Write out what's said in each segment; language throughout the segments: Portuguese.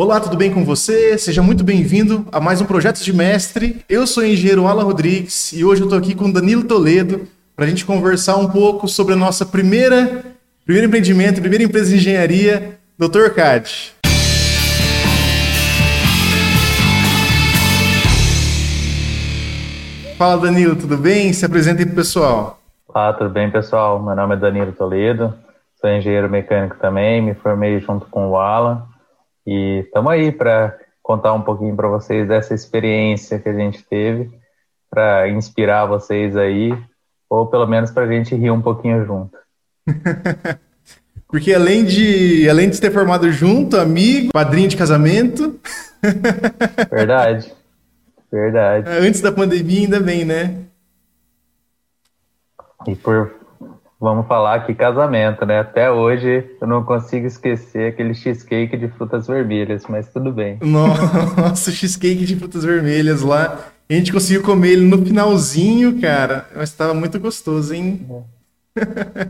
Olá, tudo bem com você? Seja muito bem-vindo a mais um Projeto de Mestre. Eu sou o engenheiro Alan Rodrigues e hoje eu estou aqui com Danilo Toledo para a gente conversar um pouco sobre a nossa primeira, primeiro empreendimento, primeira empresa de engenharia, Dr. CAD. Fala Danilo, tudo bem? Se apresenta aí pro pessoal. Olá, tudo bem pessoal? Meu nome é Danilo Toledo, sou engenheiro mecânico também, me formei junto com o Alan e estamos aí para contar um pouquinho para vocês dessa experiência que a gente teve, para inspirar vocês aí, ou pelo menos para a gente rir um pouquinho junto. Porque além de, além de ter formado junto, amigo, padrinho de casamento. Verdade. Verdade. Antes da pandemia, ainda bem, né? E por Vamos falar que casamento, né? Até hoje eu não consigo esquecer aquele cheesecake de frutas vermelhas, mas tudo bem. Nossa, cheesecake de frutas vermelhas lá. A gente conseguiu comer ele no finalzinho, cara. Mas estava muito gostoso, hein? É.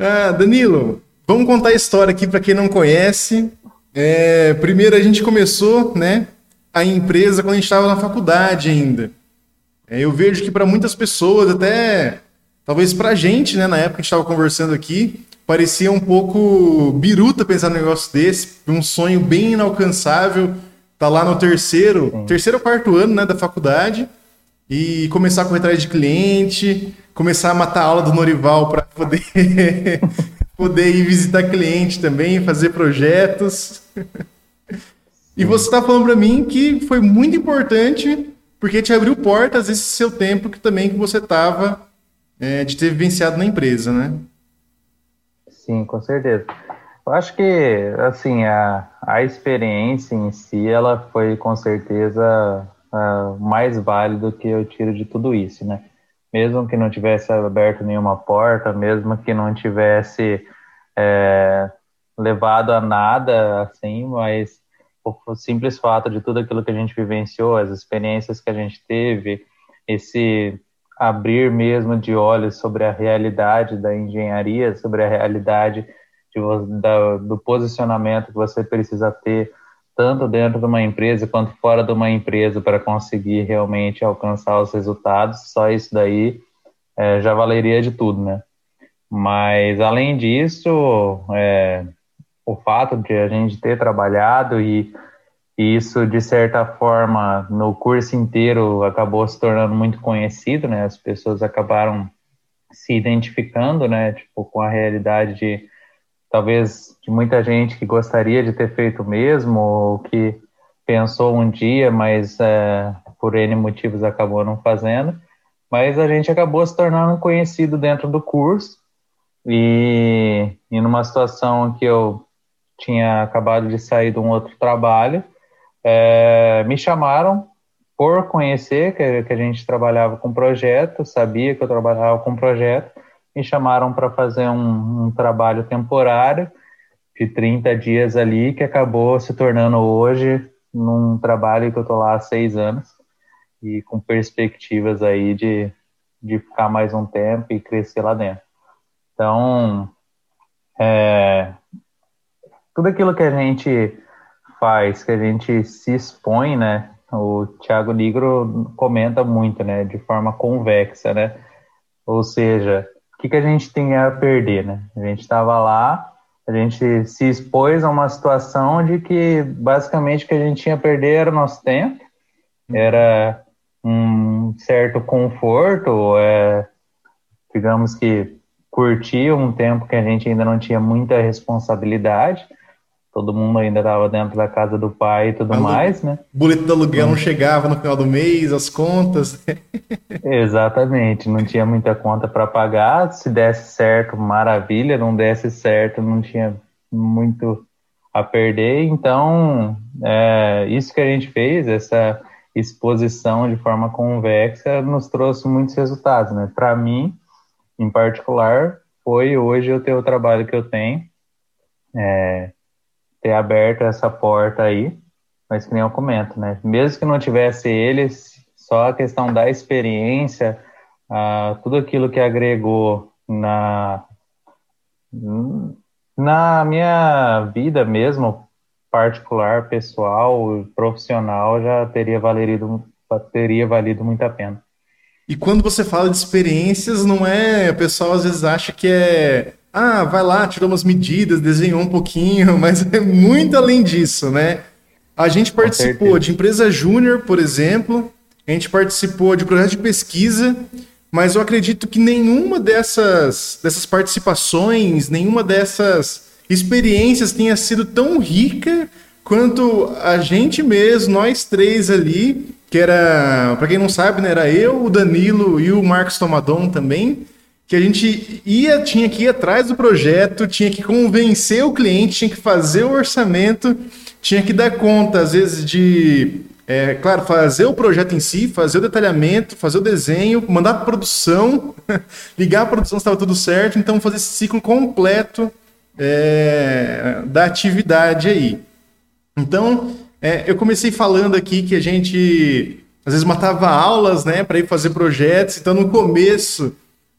ah, Danilo, vamos contar a história aqui para quem não conhece. É, primeiro a gente começou, né? A empresa quando a gente estava na faculdade ainda. É, eu vejo que para muitas pessoas, até Talvez pra gente, né, na época que a gente estava conversando aqui, parecia um pouco biruta pensar num negócio desse, um sonho bem inalcançável, tá lá no terceiro, Sim. terceiro ou quarto ano, né, da faculdade, e começar a correr atrás de cliente, começar a matar a aula do Norival para poder poder ir visitar cliente também, fazer projetos. e você está falando para mim que foi muito importante porque te abriu portas esse seu tempo que também que você estava é, de ter vivenciado na empresa, né? Sim, com certeza. Eu acho que, assim, a, a experiência em si, ela foi com certeza mais válida que eu tiro de tudo isso, né? Mesmo que não tivesse aberto nenhuma porta, mesmo que não tivesse é, levado a nada, assim, mas o simples fato de tudo aquilo que a gente vivenciou, as experiências que a gente teve, esse abrir mesmo de olhos sobre a realidade da engenharia, sobre a realidade de, da, do posicionamento que você precisa ter, tanto dentro de uma empresa quanto fora de uma empresa, para conseguir realmente alcançar os resultados. Só isso daí é, já valeria de tudo, né? Mas, além disso, é, o fato de a gente ter trabalhado e e isso, de certa forma, no curso inteiro acabou se tornando muito conhecido, né? As pessoas acabaram se identificando, né? Tipo, com a realidade de, talvez, de muita gente que gostaria de ter feito mesmo, ou que pensou um dia, mas é, por N motivos acabou não fazendo. Mas a gente acabou se tornando conhecido dentro do curso. E, e numa situação que eu tinha acabado de sair de um outro trabalho, é, me chamaram por conhecer que, que, a gente trabalhava com projeto, sabia que eu trabalhava com projeto, me chamaram para fazer um, um, trabalho temporário de 30 dias ali, que acabou se tornando hoje num trabalho que eu estou lá há seis anos e com perspectivas aí de, de ficar mais um tempo e crescer lá dentro. Então, é, tudo aquilo que a gente faz, que a gente se expõe, né? O Thiago Nigro comenta muito, né? De forma convexa, né? Ou seja, o que, que a gente tem a perder, né? A gente estava lá, a gente se expôs a uma situação de que basicamente o que a gente tinha a perder era o nosso tempo, era um certo conforto, é, digamos que curtir um tempo que a gente ainda não tinha muita responsabilidade, todo mundo ainda estava dentro da casa do pai e tudo Alu... mais, né? O boleto do aluguel não chegava no final do mês, as contas. Exatamente, não tinha muita conta para pagar. Se desse certo, maravilha, não desse certo, não tinha muito a perder. Então, é, isso que a gente fez, essa exposição de forma convexa, nos trouxe muitos resultados, né? Para mim, em particular, foi hoje eu ter o trabalho que eu tenho. É, ter aberto essa porta aí, mas que nem eu comento, né? Mesmo que não tivesse eles, só a questão da experiência, uh, tudo aquilo que agregou na na minha vida mesmo particular, pessoal, profissional, já teria valido, teria valido muito a pena. E quando você fala de experiências, não é. O pessoal às vezes acha que é. Ah, vai lá, tirou umas medidas, desenhou um pouquinho, mas é muito além disso, né? A gente participou de empresa júnior, por exemplo, a gente participou de projeto de pesquisa, mas eu acredito que nenhuma dessas, dessas participações, nenhuma dessas experiências tenha sido tão rica quanto a gente mesmo, nós três ali, que era, para quem não sabe, né, era eu, o Danilo e o Marcos Tomadon também, que a gente ia, tinha que ir atrás do projeto, tinha que convencer o cliente, tinha que fazer o orçamento, tinha que dar conta, às vezes, de, é, claro, fazer o projeto em si, fazer o detalhamento, fazer o desenho, mandar para produção, ligar a produção se estava tudo certo, então fazer esse ciclo completo é, da atividade aí. Então, é, eu comecei falando aqui que a gente às vezes matava aulas, né, para ir fazer projetos. Então, no começo,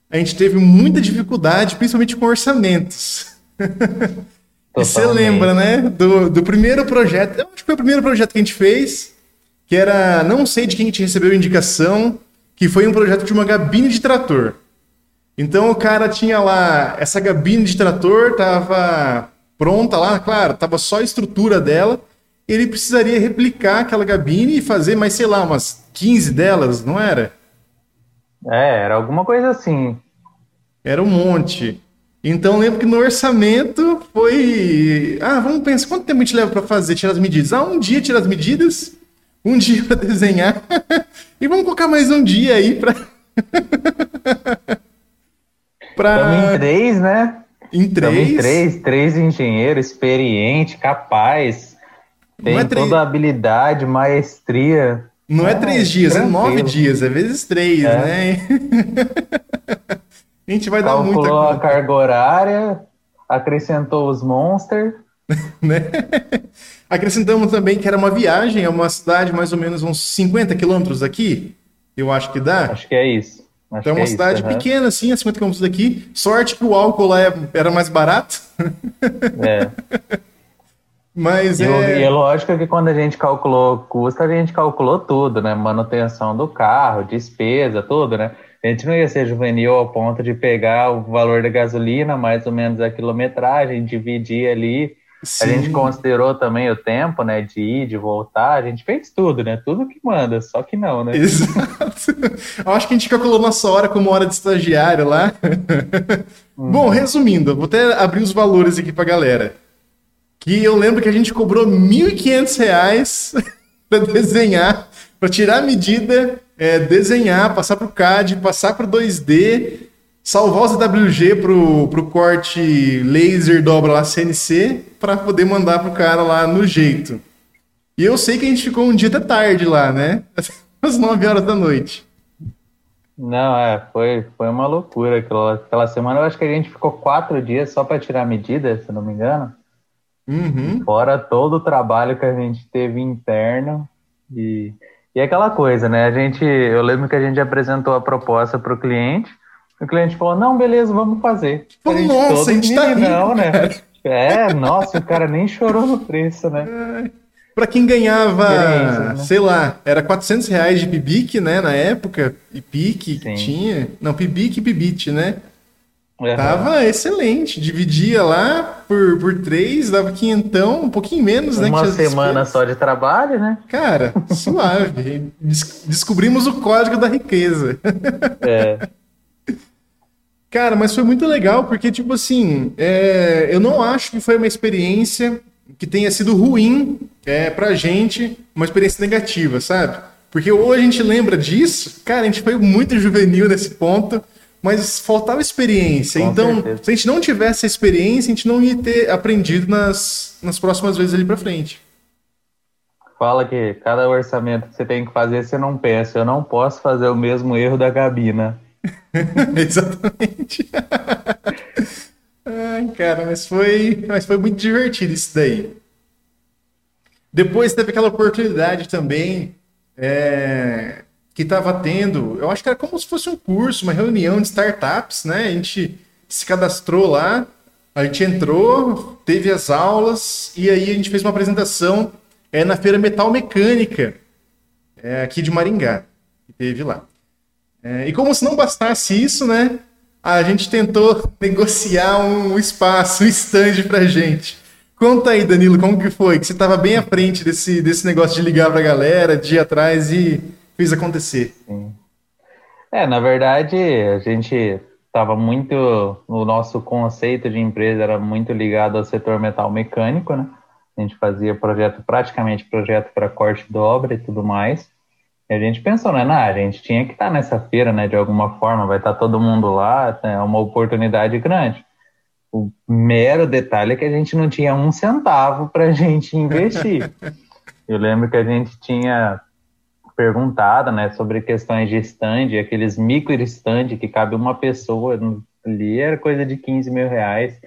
a gente teve muita dificuldade, principalmente com orçamentos. você lembra, né, do, do primeiro projeto? Eu acho que foi o primeiro projeto que a gente fez, que era, não sei de quem a gente recebeu indicação, que foi um projeto de uma gabine de trator. Então o cara tinha lá essa gabine de trator, tava pronta lá, claro, tava só a estrutura dela. Ele precisaria replicar aquela gabine e fazer mais, sei lá, umas 15 delas, não era? É, era alguma coisa assim. Era um monte. Então lembro que no orçamento foi. Ah, vamos pensar, quanto tempo a gente leva para fazer, tirar as medidas? Ah, um dia tirar as medidas, um dia para desenhar, e vamos colocar mais um dia aí para. pra... Estamos em três, né? Em três? em três, três engenheiros, experiente, capaz, tem é toda a habilidade, maestria. Não é, é três dias, tranquilo. é nove dias, é vezes três, é. né? a gente vai Calculou dar muita conta. a carga horária, acrescentou os monsters. né? Acrescentamos também que era uma viagem, é uma cidade mais ou menos uns 50 quilômetros daqui, eu acho que dá. Acho que é isso. Acho então é uma é cidade isso, pequena, uhum. assim, a 50 km daqui. Sorte que o álcool lá é, era mais barato. É. Mas e, é... e é lógico que quando a gente calculou custo, a gente calculou tudo, né? Manutenção do carro, despesa, tudo, né? A gente não ia ser juvenil ao ponto de pegar o valor da gasolina, mais ou menos a quilometragem, dividir ali Sim. A gente considerou também o tempo, né, de ir, de voltar, a gente fez tudo, né, tudo que manda, só que não, né. Exato. Eu acho que a gente calculou nossa hora como hora de estagiário lá. Uhum. Bom, resumindo, vou até abrir os valores aqui pra galera. Que eu lembro que a gente cobrou R$ 1.500 para desenhar, para tirar a medida, é, desenhar, passar para o CAD, passar para o 2D, salvar os AWG pro, pro corte laser dobra lá CNC para poder mandar pro cara lá no jeito. E eu sei que a gente ficou um dia até tarde lá, né? Às 9 horas da noite. Não, é, foi, foi uma loucura aquela, aquela semana. Eu acho que a gente ficou quatro dias só para tirar medida, se não me engano. Uhum. Fora todo o trabalho que a gente teve interno. E, e aquela coisa, né? A gente, eu lembro que a gente apresentou a proposta para o cliente. O cliente falou, não, beleza, vamos fazer. a gente, nossa, a gente tá rindo, né? É, nossa, o cara nem chorou no preço, né? Para quem ganhava, né? sei lá, era 400 reais de Pibic, né, na época, e pique que tinha. Não, Pibic e Pibit, né? Uhum. Tava excelente. Dividia lá por, por três, dava quinhentão, um pouquinho menos, né? Uma semana só de trabalho, né? Cara, suave. Des descobrimos o código da riqueza. É. Cara, mas foi muito legal, porque, tipo assim, é, eu não acho que foi uma experiência que tenha sido ruim é, pra gente, uma experiência negativa, sabe? Porque ou a gente lembra disso, cara, a gente foi muito juvenil nesse ponto, mas faltava experiência. Com então, certeza. se a gente não tivesse a experiência, a gente não ia ter aprendido nas, nas próximas vezes ali pra frente. Fala que cada orçamento que você tem que fazer, você não pensa, eu não posso fazer o mesmo erro da Gabina. Exatamente. Ai, cara, mas foi, mas foi muito divertido isso daí. Depois teve aquela oportunidade também é, que estava tendo, eu acho que era como se fosse um curso, uma reunião de startups, né? A gente se cadastrou lá. A gente entrou, teve as aulas e aí a gente fez uma apresentação é, na Feira Metal Mecânica, é, aqui de Maringá, que teve lá. É, e como se não bastasse isso, né? A gente tentou negociar um espaço, um stand pra gente. Conta aí, Danilo, como que foi? Que você estava bem à frente desse, desse negócio de ligar pra galera, de ir atrás e fez acontecer. Sim. É, na verdade, a gente estava muito. O nosso conceito de empresa era muito ligado ao setor metal mecânico, né? A gente fazia projeto, praticamente projeto para corte dobra e tudo mais. E a gente pensou, né? Nah, a gente tinha que estar tá nessa feira, né? De alguma forma, vai estar tá todo mundo lá, é uma oportunidade grande. O mero detalhe é que a gente não tinha um centavo para a gente investir. Eu lembro que a gente tinha perguntada, né, sobre questões de stand, aqueles micro stand que cabe uma pessoa ali, era coisa de 15 mil reais.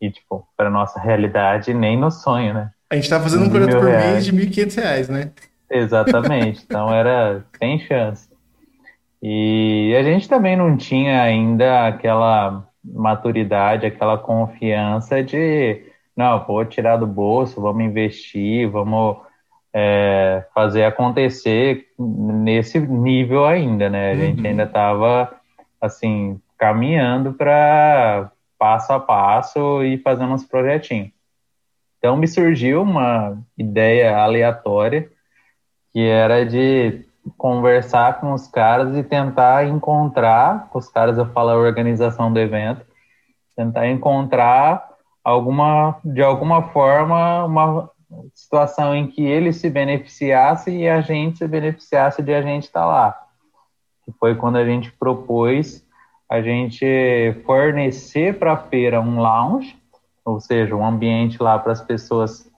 E, tipo, para nossa realidade, nem no sonho, né? A gente tá fazendo um projeto por mês de 1.500 reais, né? Exatamente. Então era sem chance. E a gente também não tinha ainda aquela maturidade, aquela confiança de, não, vou tirar do bolso, vamos investir, vamos é, fazer acontecer nesse nível ainda, né? A uhum. gente ainda estava assim caminhando para passo a passo e fazendo uns projetinhos. Então me surgiu uma ideia aleatória que era de conversar com os caras e tentar encontrar, os caras eu falo a organização do evento, tentar encontrar alguma de alguma forma uma situação em que ele se beneficiasse e a gente se beneficiasse de a gente estar tá lá. Foi quando a gente propôs a gente fornecer para a feira um lounge, ou seja, um ambiente lá para as pessoas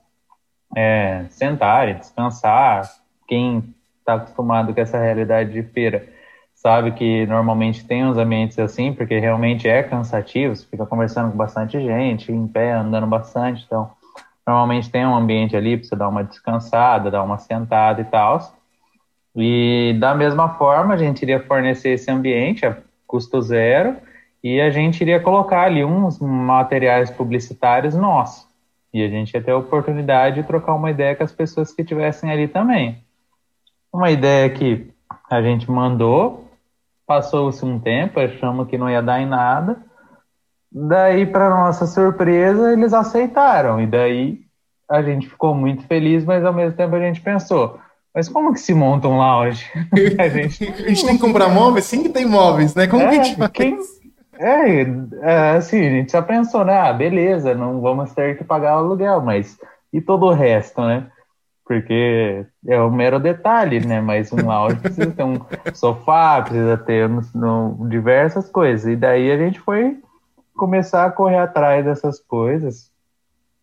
é, sentarem, descansar. Quem está acostumado com essa realidade de feira sabe que normalmente tem uns ambientes assim, porque realmente é cansativo, você fica conversando com bastante gente, em pé, andando bastante, então Normalmente tem um ambiente ali para você dar uma descansada, dar uma sentada e tal. E da mesma forma, a gente iria fornecer esse ambiente a custo zero e a gente iria colocar ali uns materiais publicitários nossos. E a gente ia ter a oportunidade de trocar uma ideia com as pessoas que estivessem ali também. Uma ideia que a gente mandou, passou-se um tempo, achamos que não ia dar em nada, Daí, para nossa surpresa, eles aceitaram. E daí a gente ficou muito feliz, mas ao mesmo tempo a gente pensou: mas como que se monta um lounge? a, gente... a gente tem que comprar móveis? Sim que tem móveis, né? Como é, que a gente faz? Quem... É, é, assim, a gente já pensou, né? Ah, beleza, não vamos ter que pagar o aluguel, mas e todo o resto, né? Porque é um mero detalhe, né? Mas um lounge precisa ter um sofá, precisa ter no, no, diversas coisas. E daí a gente foi começar a correr atrás dessas coisas.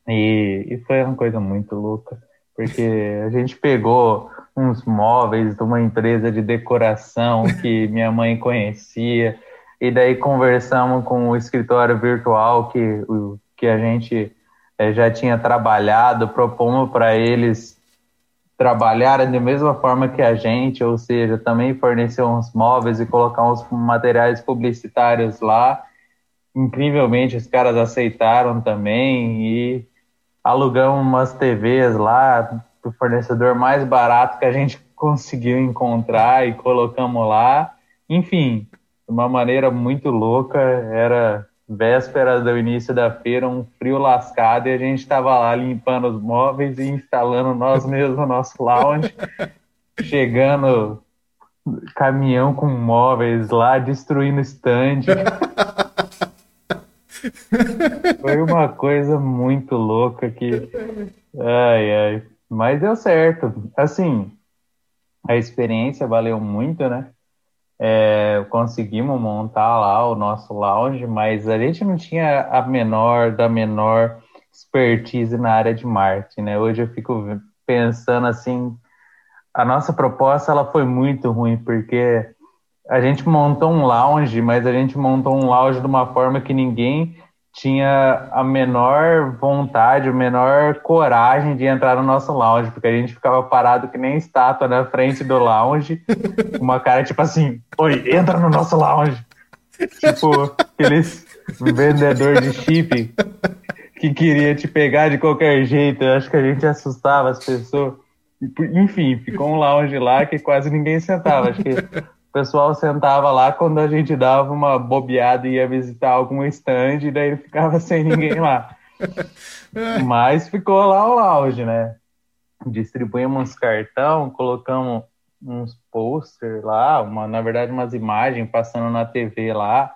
E, e foi uma coisa muito louca, porque a gente pegou uns móveis de uma empresa de decoração que minha mãe conhecia, e daí conversamos com o escritório virtual que, que a gente é, já tinha trabalhado, propomos para eles trabalharem da mesma forma que a gente, ou seja, também fornecer uns móveis e colocar uns materiais publicitários lá incrivelmente os caras aceitaram também e alugamos umas TVs lá do fornecedor mais barato que a gente conseguiu encontrar e colocamos lá. Enfim, de uma maneira muito louca, era véspera do início da feira, um frio lascado e a gente estava lá limpando os móveis e instalando nós mesmos o nosso lounge, chegando caminhão com móveis lá, destruindo stand. Foi uma coisa muito louca que. Ai, ai. Mas deu certo. Assim, a experiência valeu muito, né? É, conseguimos montar lá o nosso lounge, mas a gente não tinha a menor da menor expertise na área de marketing, né? Hoje eu fico pensando assim, a nossa proposta ela foi muito ruim porque a gente montou um lounge, mas a gente montou um lounge de uma forma que ninguém tinha a menor vontade, a menor coragem de entrar no nosso lounge, porque a gente ficava parado que nem estátua na frente do lounge, com uma cara tipo assim, oi, entra no nosso lounge. tipo, aqueles, vendedor de chip que queria te pegar de qualquer jeito. Eu acho que a gente assustava as pessoas. Enfim, ficou um lounge lá que quase ninguém sentava. Acho que pessoal sentava lá quando a gente dava uma bobeada e ia visitar algum stand, e daí ficava sem ninguém lá. Mas ficou lá o lounge, né? Distribuímos cartão, colocamos uns posters lá, uma, na verdade umas imagens passando na TV lá.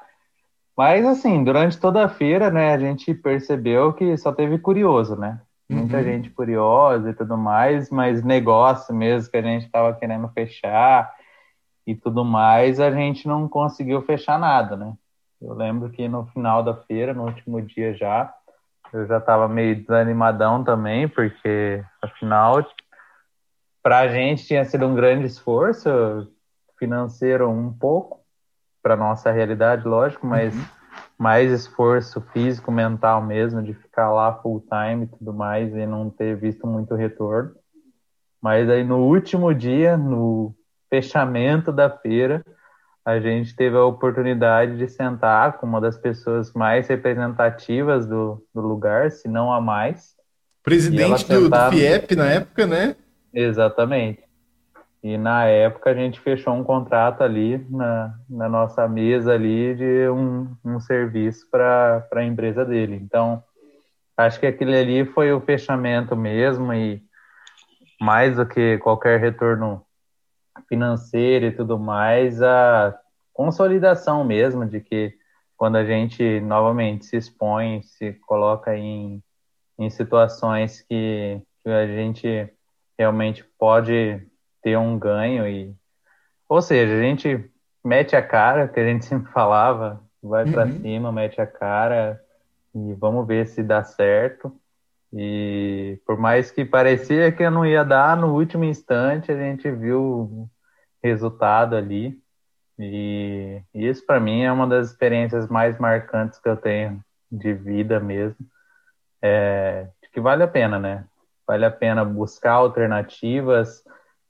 Mas assim, durante toda a feira, né, a gente percebeu que só teve curioso, né? Muita uhum. gente curiosa e tudo mais, mas negócio mesmo que a gente estava querendo fechar e tudo mais, a gente não conseguiu fechar nada, né? Eu lembro que no final da feira, no último dia já, eu já estava meio desanimadão também, porque afinal para a gente tinha sido um grande esforço financeiro um pouco para nossa realidade, lógico, mas uhum. mais esforço físico, mental mesmo de ficar lá full time e tudo mais e não ter visto muito retorno. Mas aí no último dia, no fechamento da feira, a gente teve a oportunidade de sentar com uma das pessoas mais representativas do, do lugar, se não a mais. Presidente do, do FIEP na época, né? Exatamente. E na época a gente fechou um contrato ali na, na nossa mesa ali de um, um serviço para a empresa dele. Então, acho que aquele ali foi o fechamento mesmo e mais do que qualquer retorno financeiro e tudo mais, a consolidação mesmo de que quando a gente novamente se expõe, se coloca em, em situações que, que a gente realmente pode ter um ganho e ou seja, a gente mete a cara, que a gente sempre falava, vai uhum. para cima, mete a cara e vamos ver se dá certo. E por mais que parecia que não ia dar, no último instante a gente viu o resultado ali. E isso para mim é uma das experiências mais marcantes que eu tenho de vida mesmo. É, que vale a pena, né? vale a pena buscar alternativas.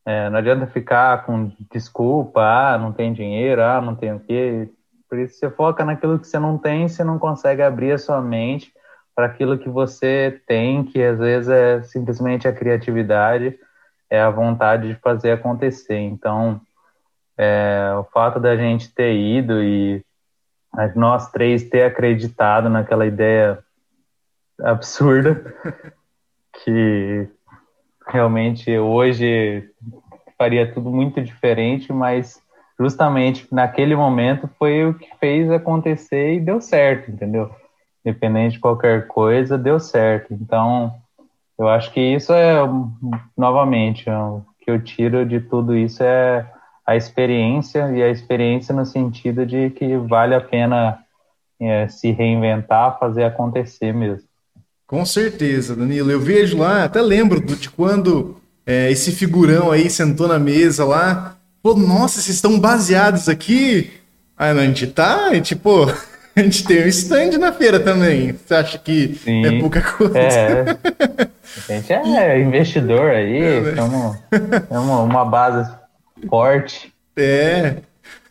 É, não adianta ficar com desculpa, ah, não tem dinheiro, ah, não tem o quê. Por isso você foca naquilo que você não tem, você não consegue abrir a sua mente para aquilo que você tem, que às vezes é simplesmente a criatividade, é a vontade de fazer acontecer. Então, é, o fato da gente ter ido e nós três ter acreditado naquela ideia absurda que realmente hoje faria tudo muito diferente, mas justamente naquele momento foi o que fez acontecer e deu certo, entendeu? Independente de qualquer coisa, deu certo. Então, eu acho que isso é, novamente, o que eu tiro de tudo isso é a experiência, e a experiência no sentido de que vale a pena é, se reinventar, fazer acontecer mesmo. Com certeza, Danilo. Eu vejo lá, até lembro de quando é, esse figurão aí sentou na mesa lá. Pô, nossa, vocês estão baseados aqui? Ah, não, a gente tá, gente, pô, a gente tem um stand na feira também. Você acha que Sim, é pouca coisa? É. A gente é investidor aí, é, somos, uma base forte. É.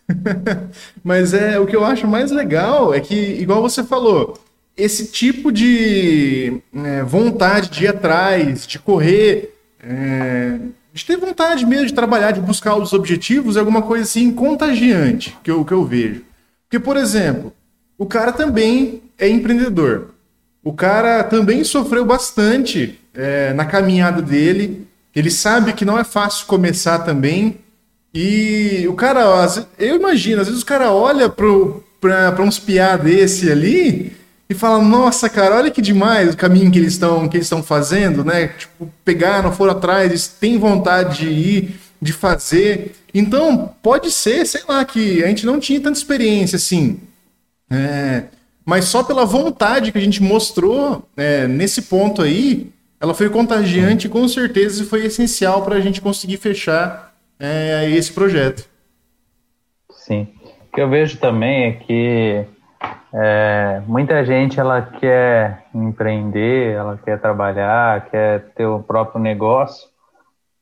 Mas é o que eu acho mais legal é que, igual você falou, esse tipo de é, vontade de ir atrás, de correr, é, de ter vontade mesmo de trabalhar, de buscar os objetivos, é alguma coisa assim contagiante que eu, que eu vejo. Porque, por exemplo, o cara também é empreendedor. O cara também sofreu bastante é, na caminhada dele. Ele sabe que não é fácil começar também. E o cara, eu imagino, às vezes o cara olha para uns piá desse ali e fala, nossa, cara, olha que demais o caminho que eles estão que eles estão fazendo, né? Tipo, pegaram, foram atrás, têm vontade de ir, de fazer. Então, pode ser, sei lá, que a gente não tinha tanta experiência assim. É, mas só pela vontade que a gente mostrou é, nesse ponto aí, ela foi contagiante e com certeza foi essencial para a gente conseguir fechar é, esse projeto. Sim. O que eu vejo também é que é, muita gente ela quer empreender, ela quer trabalhar, quer ter o próprio negócio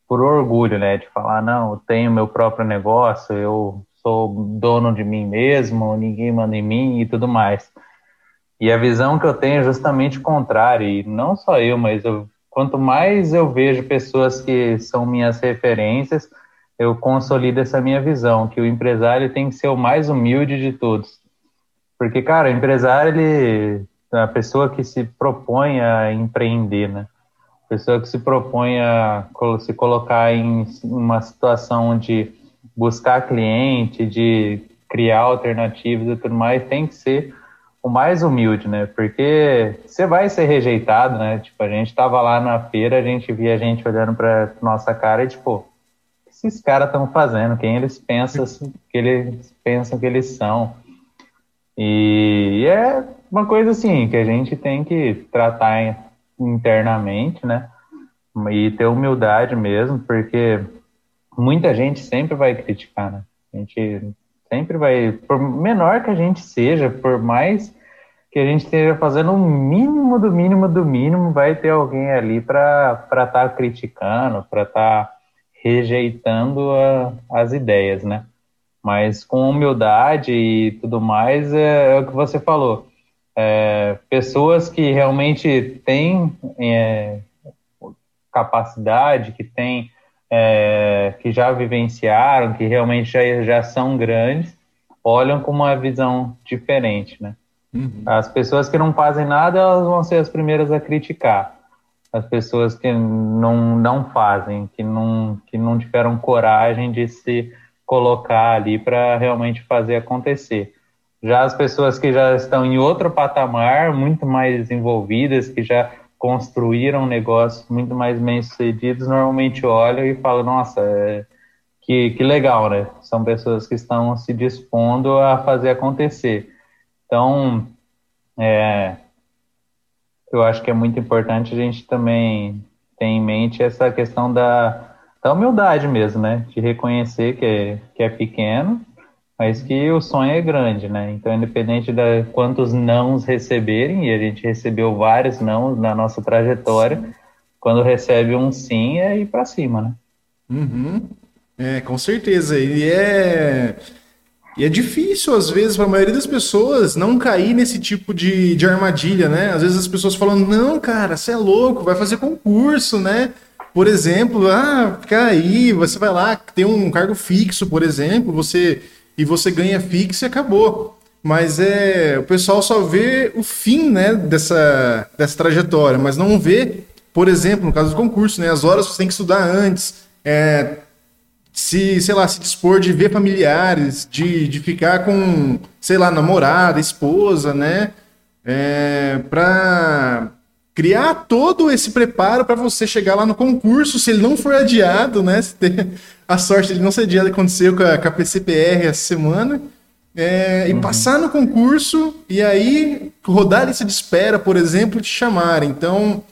por orgulho, né? De falar, não, eu tenho meu próprio negócio, eu sou dono de mim mesmo, ninguém manda em mim e tudo mais. E a visão que eu tenho é justamente contrária, e não só eu, mas eu, quanto mais eu vejo pessoas que são minhas referências, eu consolido essa minha visão, que o empresário tem que ser o mais humilde de todos. Porque, cara, o empresário, ele, a pessoa que se propõe a empreender, né? Pessoa que se propõe a se colocar em uma situação de buscar cliente, de criar alternativas e tudo mais, tem que ser o mais humilde, né? Porque você vai ser rejeitado, né? Tipo, a gente tava lá na feira, a gente via a gente olhando para nossa cara e tipo, o que esses caras estão fazendo? Quem eles pensam que eles pensam que eles são? E é uma coisa assim que a gente tem que tratar internamente, né? E ter humildade mesmo, porque muita gente sempre vai criticar, né? A gente Sempre vai, por menor que a gente seja, por mais que a gente esteja fazendo o mínimo do mínimo do mínimo, vai ter alguém ali para estar tá criticando, para estar tá rejeitando a, as ideias, né? Mas com humildade e tudo mais, é, é o que você falou. É, pessoas que realmente têm é, capacidade, que têm é, que já vivenciaram, que realmente já, já são grandes, olham com uma visão diferente, né? Uhum. As pessoas que não fazem nada, elas vão ser as primeiras a criticar. As pessoas que não, não fazem, que não, que não tiveram coragem de se colocar ali para realmente fazer acontecer. Já as pessoas que já estão em outro patamar, muito mais envolvidas, que já construíram negócios muito mais bem-sucedidos, normalmente olham e falam, nossa, é, que, que legal, né? São pessoas que estão se dispondo a fazer acontecer. Então, é, eu acho que é muito importante a gente também ter em mente essa questão da, da humildade mesmo, né? De reconhecer que é, que é pequeno, mas que o sonho é grande, né? Então, independente de quantos nãos receberem, e a gente recebeu vários nãos na nossa trajetória, quando recebe um sim, é ir para cima, né? Uhum. É, com certeza. E é, e é difícil, às vezes, para a maioria das pessoas não cair nesse tipo de, de armadilha, né? Às vezes as pessoas falam, não, cara, você é louco, vai fazer concurso, né? Por exemplo, ah, fica aí, você vai lá, tem um cargo fixo, por exemplo, você e você ganha fixo e acabou. Mas é, o pessoal só vê o fim né, dessa, dessa trajetória, mas não vê, por exemplo, no caso do concurso, né, as horas você tem que estudar antes, é, se, sei lá, se dispor de ver familiares, de, de ficar com, sei lá, namorada, esposa, né? É, para criar todo esse preparo para você chegar lá no concurso, se ele não for adiado, né? Se ter a sorte de não ser adiado, aconteceu com a, com a PCPR essa semana, é, e uhum. passar no concurso e aí rodar a lista de espera, por exemplo, te chamar. Então,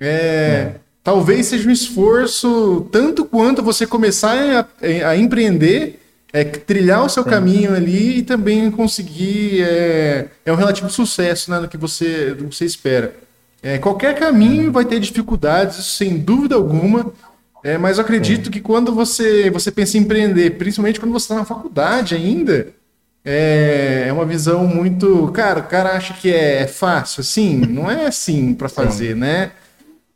é, é. talvez seja um esforço tanto quanto você começar a, a empreender, é, trilhar o seu Sim. caminho ali e também conseguir é, é um relativo sucesso né, no que você, no que você espera. É, qualquer caminho vai ter dificuldades, sem dúvida alguma. É, mas eu acredito que quando você, você pensa em empreender, principalmente quando você está na faculdade ainda, é, é uma visão muito. Cara, o cara acha que é fácil, assim, não é assim para fazer, Sim. né?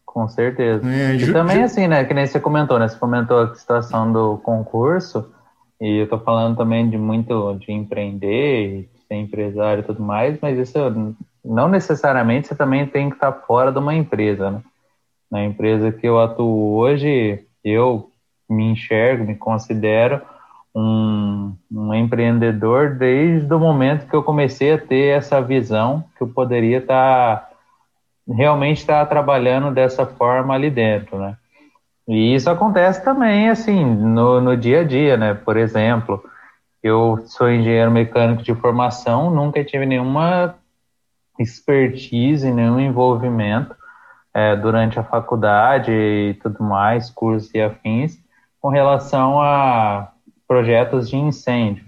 Com certeza. É, e também, assim, né, que nem você comentou, né? Você comentou a situação do concurso, e eu tô falando também de muito de empreender, ser empresário e tudo mais, mas isso não necessariamente você também tem que estar fora de uma empresa, né? Na empresa que eu atuo hoje, eu me enxergo, me considero um, um empreendedor desde o momento que eu comecei a ter essa visão que eu poderia estar realmente estar trabalhando dessa forma ali dentro, né? E isso acontece também, assim, no, no dia a dia, né? Por exemplo, eu sou engenheiro mecânico de formação, nunca tive nenhuma expertise, nenhum envolvimento é, durante a faculdade e tudo mais, cursos e afins, com relação a projetos de incêndio,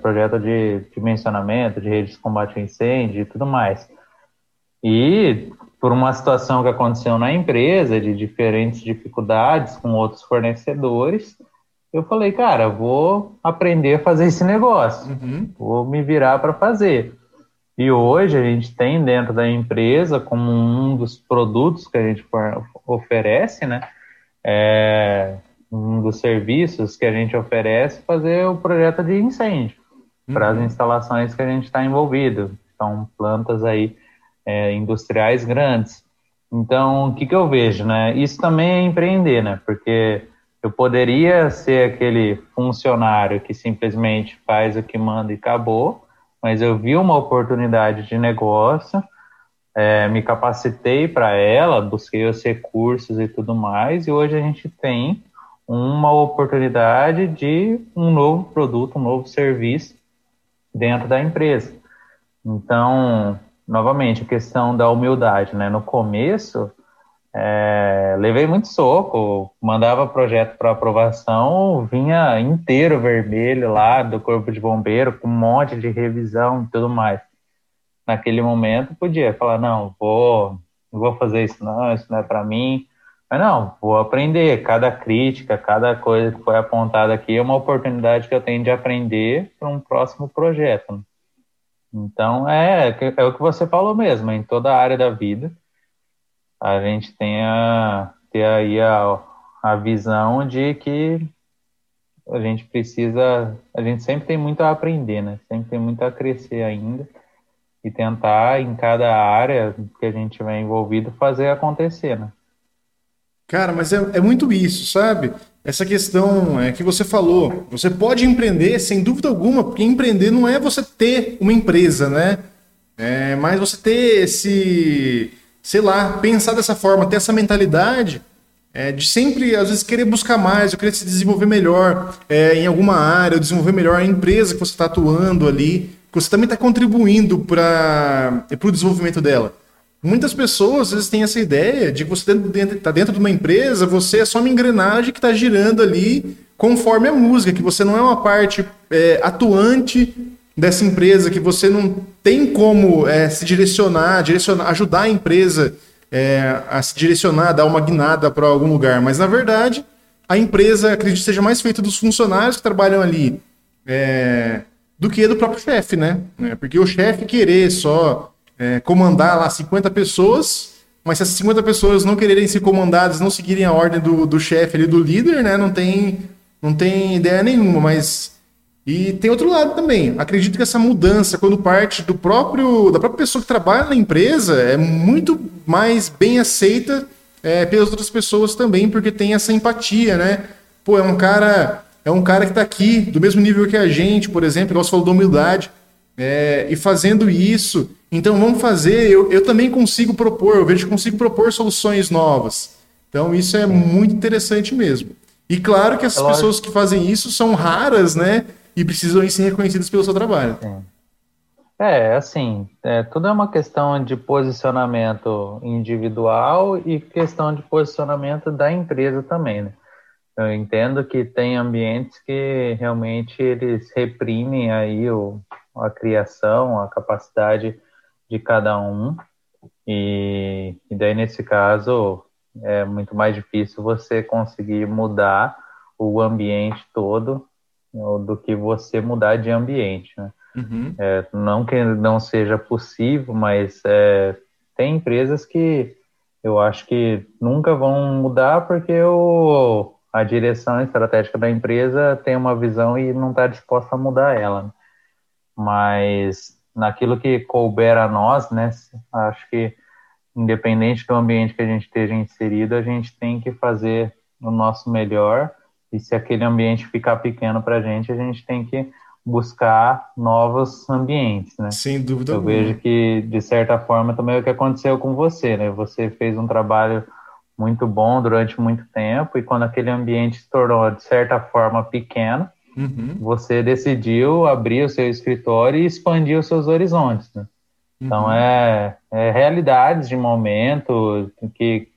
projeto de dimensionamento, de redes de combate ao incêndio e tudo mais. E por uma situação que aconteceu na empresa, de diferentes dificuldades com outros fornecedores, eu falei, cara, vou aprender a fazer esse negócio, uhum. vou me virar para fazer. E hoje a gente tem dentro da empresa, como um dos produtos que a gente oferece, né? É um dos serviços que a gente oferece fazer o projeto de incêndio uhum. para as instalações que a gente está envolvido. São plantas aí é, industriais grandes. Então, o que, que eu vejo, né? Isso também é empreender, né? Porque eu poderia ser aquele funcionário que simplesmente faz o que manda e acabou, mas eu vi uma oportunidade de negócio, é, me capacitei para ela, busquei os recursos e tudo mais, e hoje a gente tem uma oportunidade de um novo produto, um novo serviço dentro da empresa. Então, novamente, a questão da humildade, né? No começo, é, levei muito soco, mandava projeto para aprovação, vinha inteiro vermelho lá do corpo de bombeiro, com um monte de revisão e tudo mais. Naquele momento, podia falar, não, vou, não vou fazer isso não, isso não é para mim. Mas não, vou aprender. Cada crítica, cada coisa que foi apontada aqui é uma oportunidade que eu tenho de aprender para um próximo projeto. Então, é, é o que você falou mesmo, em toda a área da vida, a gente tem a, ter aí a, a visão de que a gente precisa, a gente sempre tem muito a aprender, né? Sempre tem muito a crescer ainda e tentar, em cada área que a gente vai envolvido, fazer acontecer, né? Cara, mas é, é muito isso, sabe? Essa questão é que você falou. Você pode empreender sem dúvida alguma, porque empreender não é você ter uma empresa, né? É mais você ter esse, sei lá, pensar dessa forma, ter essa mentalidade é, de sempre, às vezes, querer buscar mais, eu querer se desenvolver melhor é, em alguma área, desenvolver melhor a empresa que você está atuando ali, que você também está contribuindo para o desenvolvimento dela. Muitas pessoas às vezes têm essa ideia de que você está dentro, tá dentro de uma empresa, você é só uma engrenagem que está girando ali conforme a música, que você não é uma parte é, atuante dessa empresa, que você não tem como é, se direcionar, direcionar, ajudar a empresa é, a se direcionar, dar uma guinada para algum lugar. Mas na verdade, a empresa acredito seja mais feita dos funcionários que trabalham ali é, do que do próprio chefe, né? É, porque o chefe querer só é, comandar lá 50 pessoas, mas se essas 50 pessoas não quererem ser comandadas, não seguirem a ordem do, do chefe ali, do líder, né, não tem, não tem ideia nenhuma, mas... E tem outro lado também. Acredito que essa mudança, quando parte do próprio da própria pessoa que trabalha na empresa, é muito mais bem aceita é, pelas outras pessoas também, porque tem essa empatia, né? Pô, é um cara, é um cara que está aqui do mesmo nível que a gente, por exemplo, igual você falou da humildade. É, e fazendo isso, então vamos fazer. Eu, eu também consigo propor, eu vejo que consigo propor soluções novas. Então isso é muito interessante mesmo. E claro que essas é pessoas que fazem isso são raras, né? E precisam ser reconhecidas pelo seu trabalho. É, é assim, é, tudo é uma questão de posicionamento individual e questão de posicionamento da empresa também, né? Eu entendo que tem ambientes que realmente eles reprimem aí o, a criação, a capacidade de cada um. E, e daí, nesse caso, é muito mais difícil você conseguir mudar o ambiente todo do que você mudar de ambiente, né? Uhum. É, não que não seja possível, mas é, tem empresas que eu acho que nunca vão mudar porque o, a direção estratégica da empresa tem uma visão e não está disposta a mudar ela. Né? mas naquilo que couber a nós, né? Acho que independente do ambiente que a gente esteja inserido, a gente tem que fazer o nosso melhor. E se aquele ambiente ficar pequeno para a gente, a gente tem que buscar novos ambientes, né? Sem dúvida Eu alguma. vejo que, de certa forma, também é o que aconteceu com você, né? Você fez um trabalho muito bom durante muito tempo e quando aquele ambiente se tornou, de certa forma, pequeno, Uhum. Você decidiu abrir o seu escritório e expandir os seus horizontes. Né? Então, uhum. é, é realidades de momento que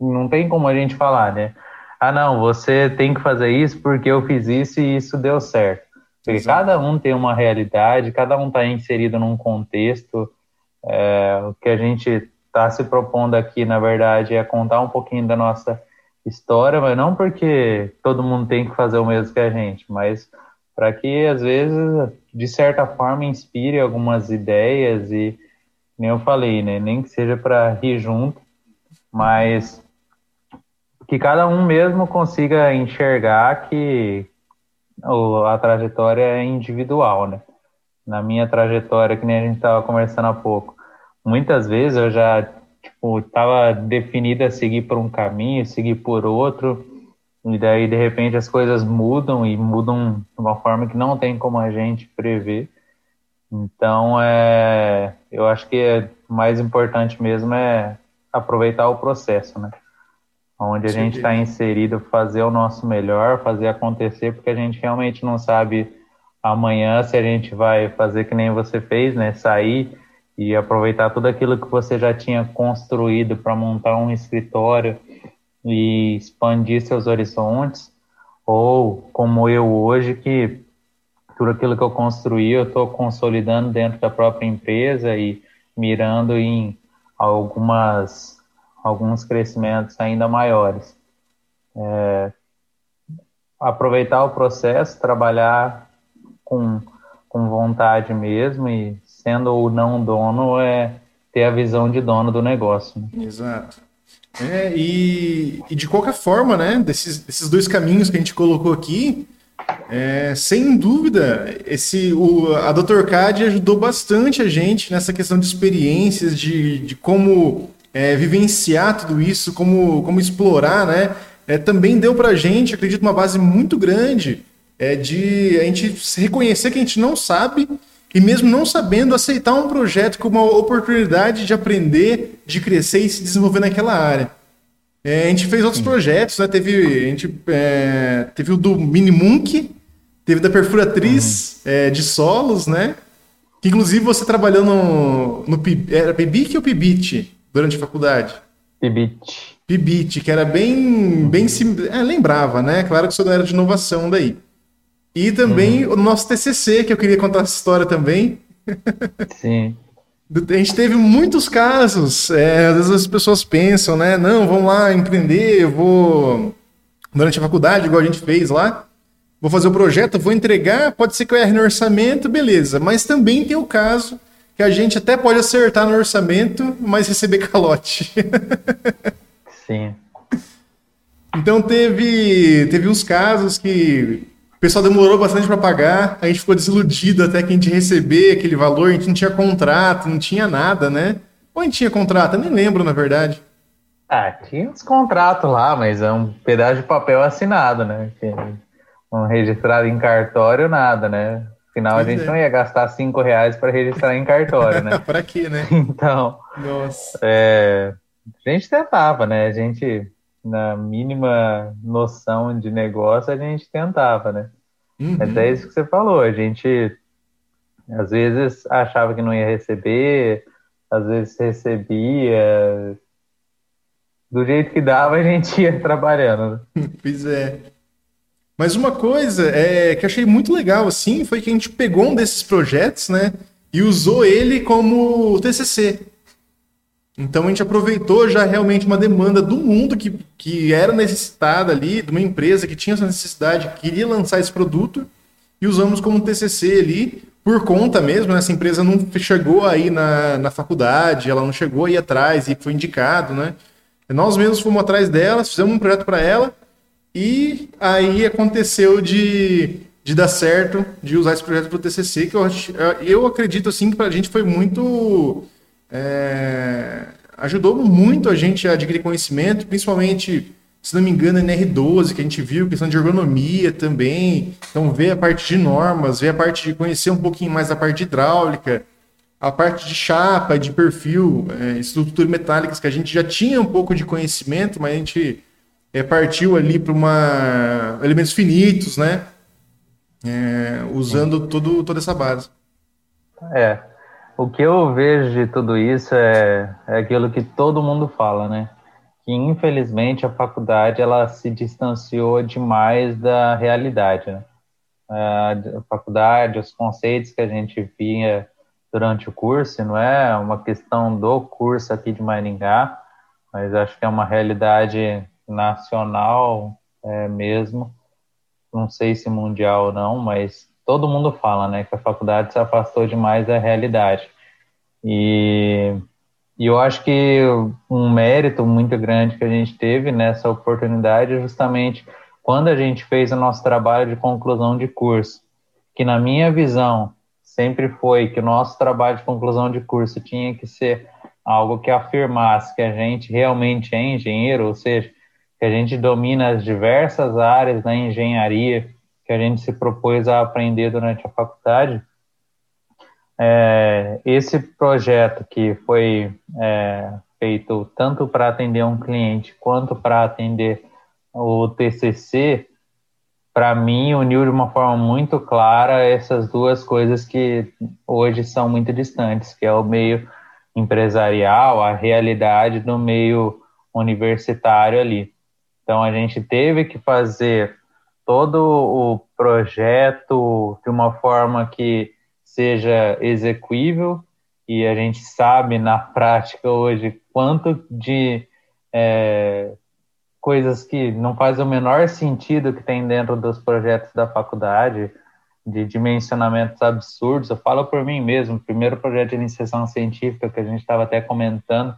não tem como a gente falar, né? Ah, não, você tem que fazer isso porque eu fiz isso e isso deu certo. Porque Exato. cada um tem uma realidade, cada um está inserido num contexto. É, o que a gente está se propondo aqui, na verdade, é contar um pouquinho da nossa história, mas não porque todo mundo tem que fazer o mesmo que a gente, mas para que às vezes, de certa forma, inspire algumas ideias e, nem eu falei, né, nem que seja para rir junto, mas que cada um mesmo consiga enxergar que a trajetória é individual, né? Na minha trajetória, que nem a gente estava conversando há pouco, muitas vezes eu já tipo estava definida a seguir por um caminho, seguir por outro, e daí, de repente, as coisas mudam e mudam de uma forma que não tem como a gente prever. Então, é, eu acho que é, o mais importante mesmo é aproveitar o processo, né? Onde a Sim. gente está inserido, fazer o nosso melhor, fazer acontecer, porque a gente realmente não sabe amanhã se a gente vai fazer que nem você fez, né? Sair e aproveitar tudo aquilo que você já tinha construído para montar um escritório e expandir seus horizontes, ou como eu hoje, que tudo aquilo que eu construí eu estou consolidando dentro da própria empresa e mirando em algumas alguns crescimentos ainda maiores. É, aproveitar o processo, trabalhar com, com vontade mesmo e sendo o não dono é ter a visão de dono do negócio. Né? Exato. É, e, e, de qualquer forma, né, desses, desses dois caminhos que a gente colocou aqui, é, sem dúvida, esse, o, a Dr. CAD ajudou bastante a gente nessa questão de experiências, de, de como é, vivenciar tudo isso, como, como explorar, né? É, também deu para a gente, acredito, uma base muito grande é, de a gente reconhecer que a gente não sabe e mesmo não sabendo aceitar um projeto como uma oportunidade de aprender, de crescer e se desenvolver naquela área. É, a gente fez outros Sim. projetos, né? Teve, a gente, é, teve o do Minimunk, teve da Perfuratriz uhum. é, de solos, né? Que inclusive você trabalhou no, no era PIBIC ou PIBIT durante a faculdade? PIBIT. PIBIT, que era bem, bem é, lembrava, né? Claro que isso não era de inovação daí. E também uhum. o nosso TCC, que eu queria contar essa história também. Sim. A gente teve muitos casos, é, às vezes as pessoas pensam, né? Não, vamos lá empreender, eu vou durante a faculdade, igual a gente fez lá, vou fazer o projeto, vou entregar, pode ser que eu erre no orçamento, beleza. Mas também tem o caso que a gente até pode acertar no orçamento, mas receber calote. Sim. Então teve, teve uns casos que o pessoal demorou bastante para pagar, a gente ficou desiludido até que a gente receber aquele valor, a gente não tinha contrato, não tinha nada, né? Ou a gente tinha contrato? Eu nem lembro, na verdade. Ah, tinha uns contratos lá, mas é um pedaço de papel assinado, né? Não registrado em cartório, nada, né? Afinal, pois a gente é. não ia gastar cinco reais para registrar em cartório, né? para quê, né? Então, Nossa. É, a gente tentava, né? A gente na mínima noção de negócio, a gente tentava, né? Uhum. Mas é isso que você falou, a gente às vezes achava que não ia receber, às vezes recebia. Do jeito que dava, a gente ia trabalhando. Pois é. Mas uma coisa é, que achei muito legal, assim, foi que a gente pegou um desses projetos, né, e usou ele como TCC. Então a gente aproveitou já realmente uma demanda do mundo que, que era necessitada ali, de uma empresa que tinha essa necessidade, queria lançar esse produto, e usamos como TCC ali, por conta mesmo, né? essa empresa não chegou aí na, na faculdade, ela não chegou aí atrás e foi indicado, né? Nós mesmos fomos atrás dela, fizemos um projeto para ela, e aí aconteceu de, de dar certo, de usar esse projeto para o TCC, que eu, eu acredito assim que para a gente foi muito é, ajudou muito a gente a adquirir conhecimento, principalmente, se não me engano, NR12, que a gente viu, questão de ergonomia também. Então, ver a parte de normas, ver a parte de conhecer um pouquinho mais a parte hidráulica, a parte de chapa, de perfil, é, metálicas, que a gente já tinha um pouco de conhecimento, mas a gente é, partiu ali para uma elementos finitos, né? É, usando todo, toda essa base. É, o que eu vejo de tudo isso é, é aquilo que todo mundo fala, né? Que infelizmente a faculdade ela se distanciou demais da realidade. Né? A faculdade, os conceitos que a gente via durante o curso, não é uma questão do curso aqui de Maringá, mas acho que é uma realidade nacional é, mesmo. Não sei se mundial ou não, mas todo mundo fala, né, que a faculdade se afastou demais da realidade. E, e eu acho que um mérito muito grande que a gente teve nessa oportunidade é justamente quando a gente fez o nosso trabalho de conclusão de curso, que na minha visão sempre foi que o nosso trabalho de conclusão de curso tinha que ser algo que afirmasse que a gente realmente é engenheiro, ou seja, que a gente domina as diversas áreas da engenharia que a gente se propôs a aprender durante a faculdade. É, esse projeto que foi é, feito tanto para atender um cliente quanto para atender o TCC, para mim uniu de uma forma muito clara essas duas coisas que hoje são muito distantes, que é o meio empresarial, a realidade do meio universitário ali. Então a gente teve que fazer todo o projeto de uma forma que seja execuível e a gente sabe na prática hoje quanto de é, coisas que não faz o menor sentido que tem dentro dos projetos da faculdade, de dimensionamentos absurdos. Eu falo por mim mesmo, primeiro projeto de iniciação científica que a gente estava até comentando,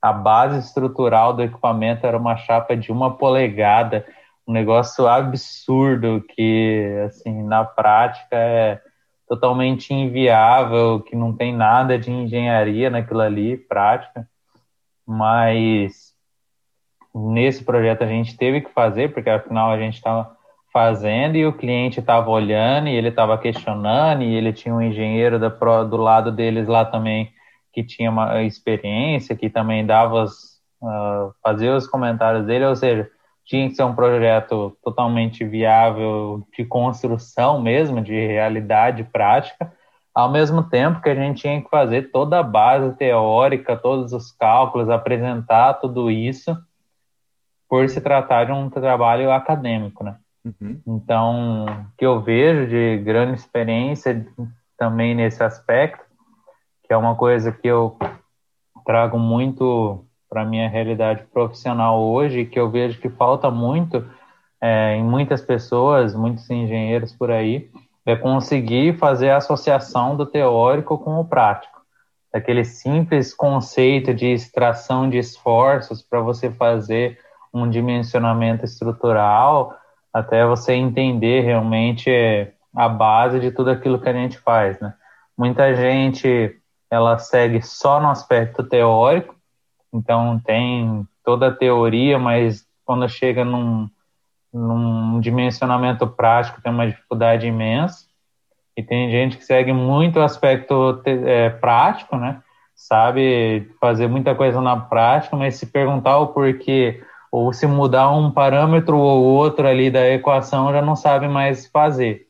a base estrutural do equipamento era uma chapa de uma polegada, um negócio absurdo que, assim, na prática é totalmente inviável, que não tem nada de engenharia naquilo ali, prática. Mas nesse projeto a gente teve que fazer, porque afinal a gente estava fazendo e o cliente estava olhando e ele estava questionando e ele tinha um engenheiro da, do lado deles lá também que tinha uma experiência, que também dava os, uh, fazia os comentários dele, ou seja, tinha que ser um projeto totalmente viável de construção mesmo, de realidade prática, ao mesmo tempo que a gente tinha que fazer toda a base teórica, todos os cálculos, apresentar tudo isso, por se tratar de um trabalho acadêmico, né? Uhum. Então, o que eu vejo de grande experiência também nesse aspecto que é uma coisa que eu trago muito para minha realidade profissional hoje, que eu vejo que falta muito é, em muitas pessoas, muitos engenheiros por aí, é conseguir fazer a associação do teórico com o prático. Aquele simples conceito de extração de esforços para você fazer um dimensionamento estrutural, até você entender realmente a base de tudo aquilo que a gente faz, né? Muita gente ela segue só no aspecto teórico, então tem toda a teoria, mas quando chega num, num dimensionamento prático tem uma dificuldade imensa. E tem gente que segue muito o aspecto é, prático, né? Sabe fazer muita coisa na prática, mas se perguntar o porquê ou se mudar um parâmetro ou outro ali da equação já não sabe mais fazer.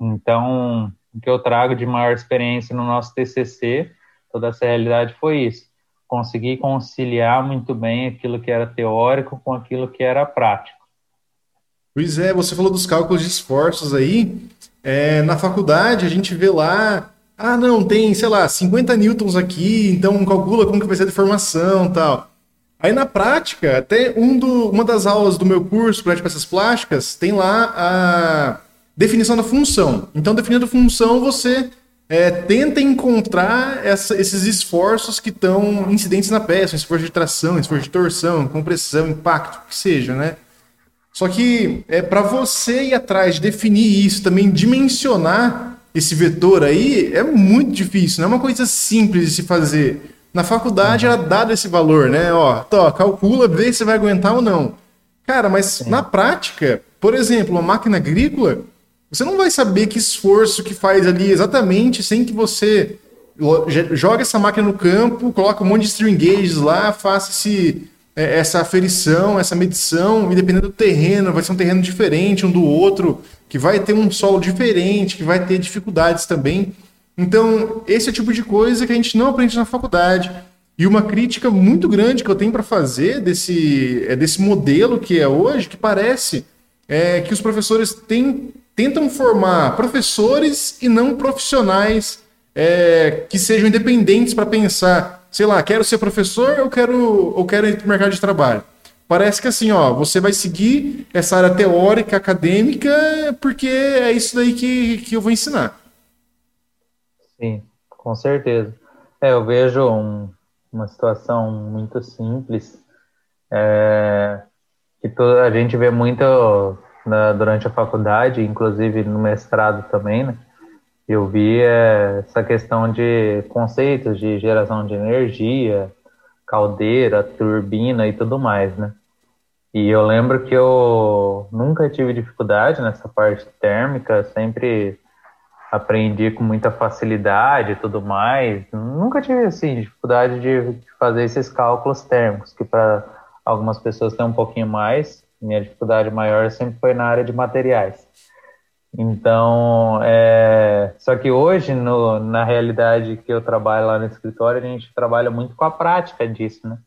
Então, o que eu trago de maior experiência no nosso TCC, toda essa realidade foi isso. Consegui conciliar muito bem aquilo que era teórico com aquilo que era prático. Pois é, você falou dos cálculos de esforços aí. É, na faculdade a gente vê lá, ah não, tem, sei lá, 50 newtons aqui, então calcula como que vai ser a deformação tal. Aí na prática, até um do, uma das aulas do meu curso para essas plásticas tem lá a definição da função. Então, definindo a função, você é, tenta encontrar essa, esses esforços que estão incidentes na peça, esforço de tração, esforço de torção, compressão, impacto, que seja, né? Só que é para você ir atrás, definir isso, também dimensionar esse vetor aí, é muito difícil, não é uma coisa simples de se fazer. Na faculdade era dado esse valor, né? Ó, tô, calcula, vê se vai aguentar ou não. Cara, mas Sim. na prática, por exemplo, uma máquina agrícola, você não vai saber que esforço que faz ali exatamente sem que você jogue essa máquina no campo, coloque um monte de string gauges lá, faça esse, é, essa aferição, essa medição, e dependendo do terreno, vai ser um terreno diferente um do outro, que vai ter um solo diferente, que vai ter dificuldades também. Então, esse é o tipo de coisa que a gente não aprende na faculdade. E uma crítica muito grande que eu tenho para fazer desse, é desse modelo que é hoje, que parece é, que os professores têm tentam formar professores e não profissionais é, que sejam independentes para pensar, sei lá, quero ser professor ou quero, ou quero ir para o mercado de trabalho. Parece que assim, ó, você vai seguir essa área teórica, acadêmica, porque é isso daí que, que eu vou ensinar. Sim, com certeza. É, eu vejo um, uma situação muito simples, é, que toda, a gente vê muito na, durante a faculdade, inclusive no mestrado também, né? Eu vi é, essa questão de conceitos de geração de energia, caldeira, turbina e tudo mais, né? E eu lembro que eu nunca tive dificuldade nessa parte térmica, sempre aprendi com muita facilidade e tudo mais. Nunca tive assim dificuldade de fazer esses cálculos térmicos, que para algumas pessoas tem um pouquinho mais. Minha dificuldade maior sempre foi na área de materiais. Então, é... só que hoje, no, na realidade que eu trabalho lá no escritório, a gente trabalha muito com a prática disso, né?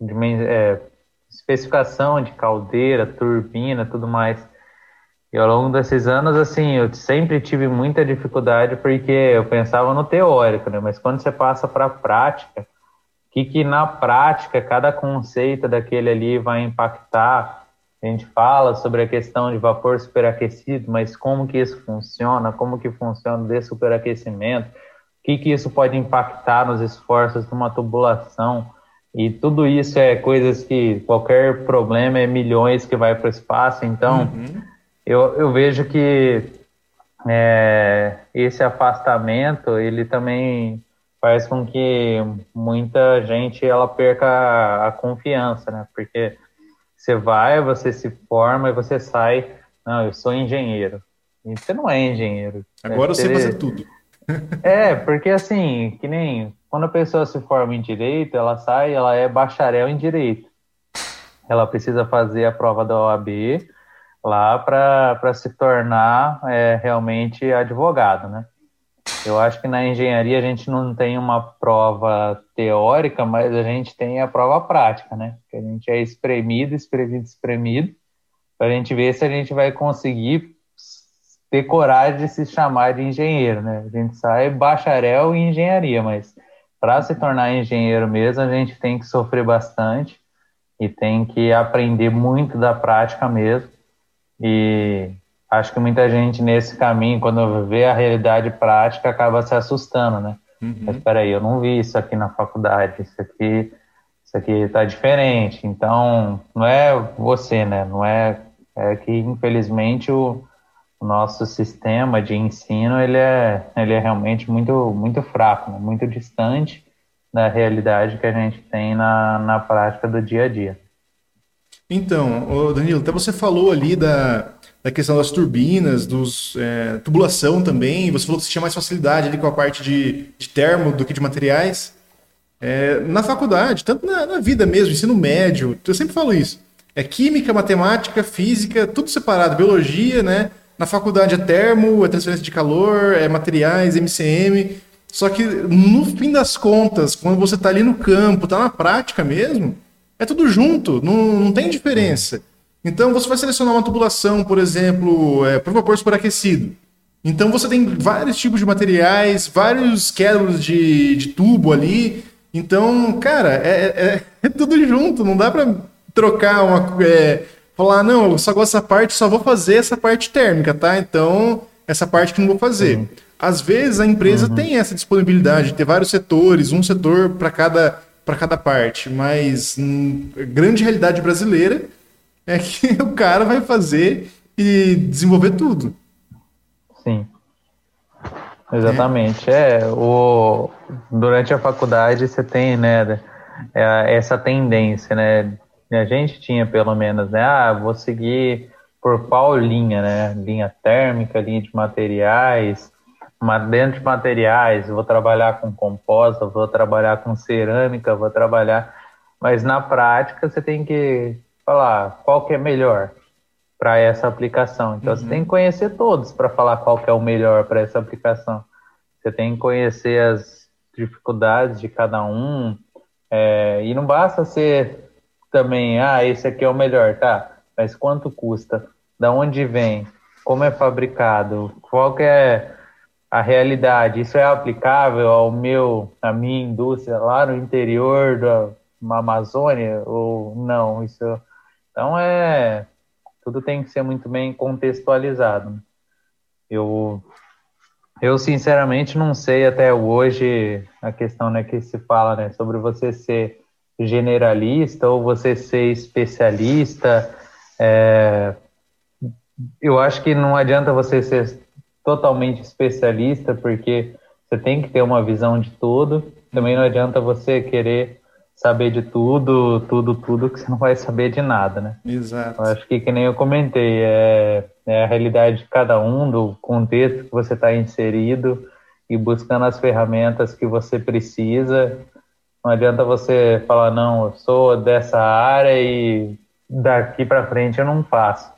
de, é, especificação de caldeira, turbina, tudo mais. E ao longo desses anos, assim, eu sempre tive muita dificuldade porque eu pensava no teórico, né? Mas quando você passa para a prática, que, que na prática cada conceito daquele ali vai impactar? A gente fala sobre a questão de vapor superaquecido, mas como que isso funciona? Como que funciona o superaquecimento? O que, que isso pode impactar nos esforços de uma tubulação? E tudo isso é coisas que qualquer problema é milhões que vai para o espaço. Então, uhum eu, eu vejo que é, esse afastamento ele também faz com que muita gente ela perca a, confiança, né? Porque você vai, você se forma e você sai, não, eu sou engenheiro. E você não é engenheiro. Agora eu sei fazer tudo. É, porque assim, que nem quando a pessoa se forma em direito, ela sai, ela é bacharel em direito. Ela precisa fazer a prova da OAB, lá para se tornar é, realmente advogado, né? Eu acho que na engenharia a gente não tem uma prova teórica, mas a gente tem a prova prática, né? Que a gente é espremido, espremido, espremido, para a gente ver se a gente vai conseguir ter coragem de se chamar de engenheiro, né? A gente sai bacharel em engenharia, mas para se tornar engenheiro mesmo, a gente tem que sofrer bastante e tem que aprender muito da prática mesmo e acho que muita gente nesse caminho, quando vê a realidade prática, acaba se assustando, né? Uhum. Mas peraí, eu não vi isso aqui na faculdade, isso aqui, isso aqui tá diferente. Então, não é você, né? Não é, é que infelizmente o, o nosso sistema de ensino ele é, ele é realmente muito, muito fraco, né? muito distante da realidade que a gente tem na, na prática do dia a dia. Então, Danilo, até você falou ali da, da questão das turbinas, dos é, tubulação também. Você falou que você tinha mais facilidade ali com a parte de, de termo do que de materiais. É, na faculdade, tanto na, na, vida mesmo, ensino médio, eu sempre falo isso. É química, matemática, física, tudo separado. Biologia, né? Na faculdade é termo, é transferência de calor, é materiais, MCM. Só que no fim das contas, quando você está ali no campo, está na prática mesmo, é tudo junto, não, não tem diferença. Então você vai selecionar uma tubulação, por exemplo, é, para vapor superaquecido. Então você tem vários tipos de materiais, vários quebros de, de tubo ali. Então, cara, é, é, é tudo junto, não dá para trocar uma. É, falar, não, eu só gosto dessa parte, só vou fazer essa parte térmica, tá? Então, essa parte que não vou fazer. Uhum. Às vezes a empresa uhum. tem essa disponibilidade de ter vários setores, um setor para cada cada parte, mas hum, grande realidade brasileira é que o cara vai fazer e desenvolver tudo. Sim. Exatamente. É, é o, durante a faculdade você tem, né, é, essa tendência, né? A gente tinha pelo menos, né? Ah, vou seguir por qual linha, né? Linha térmica, linha de materiais, dentro de materiais, vou trabalhar com composta, vou trabalhar com cerâmica, vou trabalhar. Mas na prática você tem que falar qual que é melhor para essa aplicação. Então uhum. você tem que conhecer todos para falar qual que é o melhor para essa aplicação. Você tem que conhecer as dificuldades de cada um. É, e não basta ser também, ah, esse aqui é o melhor, tá? Mas quanto custa? Da onde vem? Como é fabricado? Qual que é a realidade. Isso é aplicável ao meu, à minha indústria lá no interior uma Amazônia ou não? Isso, então é tudo tem que ser muito bem contextualizado. Eu eu sinceramente não sei até hoje a questão né, que se fala né, sobre você ser generalista ou você ser especialista. É, eu acho que não adianta você ser totalmente especialista, porque você tem que ter uma visão de tudo. Também não adianta você querer saber de tudo, tudo, tudo, que você não vai saber de nada, né? Exato. Eu acho que, que nem eu comentei, é, é a realidade de cada um, do contexto que você está inserido e buscando as ferramentas que você precisa. Não adianta você falar, não, eu sou dessa área e daqui para frente eu não faço.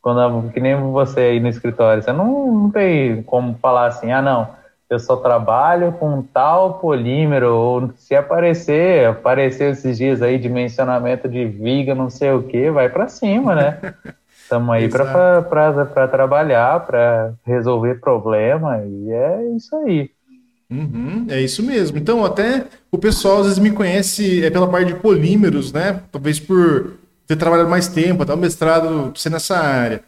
Quando, que nem você aí no escritório, você não, não tem como falar assim, ah, não, eu só trabalho com tal polímero, ou se aparecer, apareceu esses dias aí dimensionamento de viga, não sei o que, vai para cima, né? Estamos aí para trabalhar, para resolver problema, e é isso aí. Uhum, é isso mesmo. Então, até o pessoal às vezes me conhece é pela parte de polímeros, né? Talvez por ter trabalhado mais tempo, até o mestrado ser nessa área.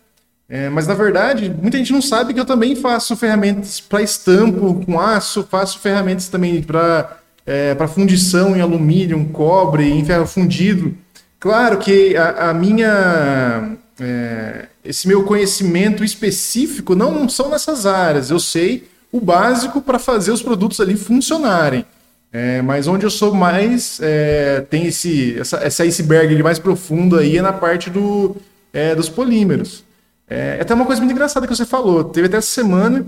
É, mas na verdade, muita gente não sabe que eu também faço ferramentas para estampo com aço, faço ferramentas também para é, para fundição em alumínio, cobre, em ferro fundido. Claro que a, a minha é, esse meu conhecimento específico não são nessas áreas. Eu sei o básico para fazer os produtos ali funcionarem. É, mas onde eu sou mais, é, tem esse, essa, esse iceberg mais profundo aí é na parte do, é, dos polímeros. É, é até uma coisa muito engraçada que você falou. Teve até essa semana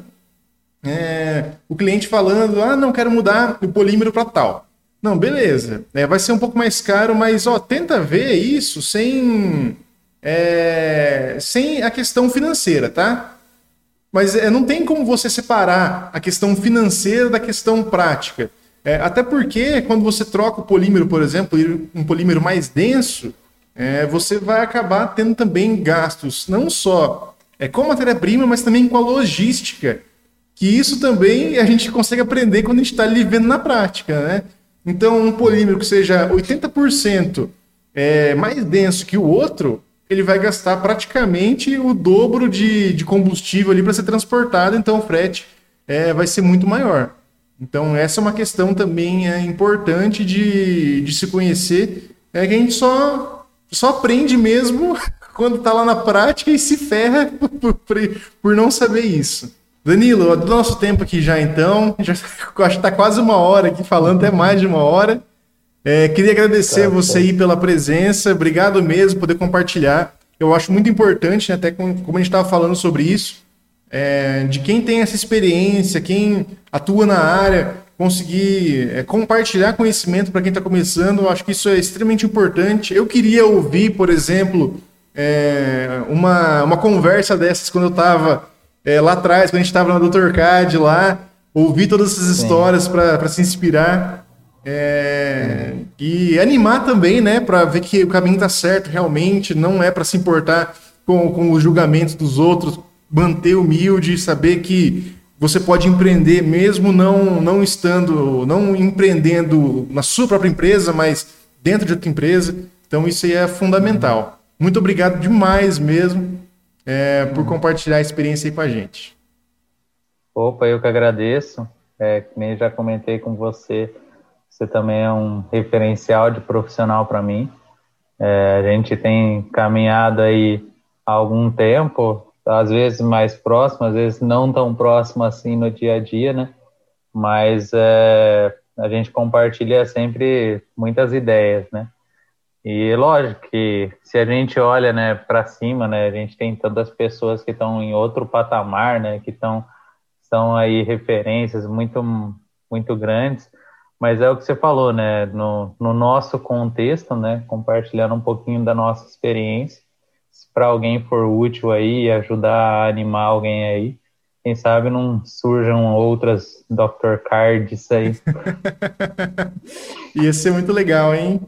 é, o cliente falando: ah, não quero mudar o polímero para tal. Não, beleza. É, vai ser um pouco mais caro, mas ó, tenta ver isso sem, é, sem a questão financeira, tá? Mas é, não tem como você separar a questão financeira da questão prática. É, até porque quando você troca o polímero, por exemplo, um polímero mais denso, é, você vai acabar tendo também gastos, não só é, com matéria-prima, mas também com a logística. Que isso também a gente consegue aprender quando a gente está ali vendo na prática, né? Então, um polímero que seja 80% é, mais denso que o outro, ele vai gastar praticamente o dobro de, de combustível ali para ser transportado, então o frete é, vai ser muito maior. Então, essa é uma questão também é, importante de, de se conhecer, é que a gente só, só aprende mesmo quando está lá na prática e se ferra por, por, por não saber isso. Danilo, do nosso tempo aqui já então, já, acho que está quase uma hora aqui falando, até mais de uma hora. É, queria agradecer tá, você tá. aí pela presença, obrigado mesmo por poder compartilhar. Eu acho muito importante, né, até como, como a gente estava falando sobre isso, é, de quem tem essa experiência, quem atua na área, conseguir é, compartilhar conhecimento para quem está começando, eu acho que isso é extremamente importante. Eu queria ouvir, por exemplo, é, uma, uma conversa dessas quando eu estava é, lá atrás, quando a gente estava na Dr. CAD lá, ouvir todas essas histórias para se inspirar. É, e animar também, né, para ver que o caminho está certo realmente, não é para se importar com, com os julgamentos dos outros, manter humilde, saber que você pode empreender mesmo não, não estando, não empreendendo na sua própria empresa, mas dentro de outra empresa. Então isso aí é fundamental. Muito obrigado demais mesmo é, por compartilhar a experiência aí com a gente. Opa, eu que agradeço. É, nem já comentei com você, você também é um referencial de profissional para mim. É, a gente tem caminhado aí há algum tempo, às vezes mais próximo, às vezes não tão próximo assim no dia a dia, né? Mas é, a gente compartilha sempre muitas ideias, né? E lógico que se a gente olha, né, para cima, né, a gente tem tantas pessoas que estão em outro patamar, né, que estão são aí referências muito muito grandes, mas é o que você falou, né, no, no nosso contexto, né, compartilhando um pouquinho da nossa experiência para alguém for útil aí, ajudar a animar alguém aí, quem sabe não surjam outras Dr. Cards aí. Ia ser muito legal, hein?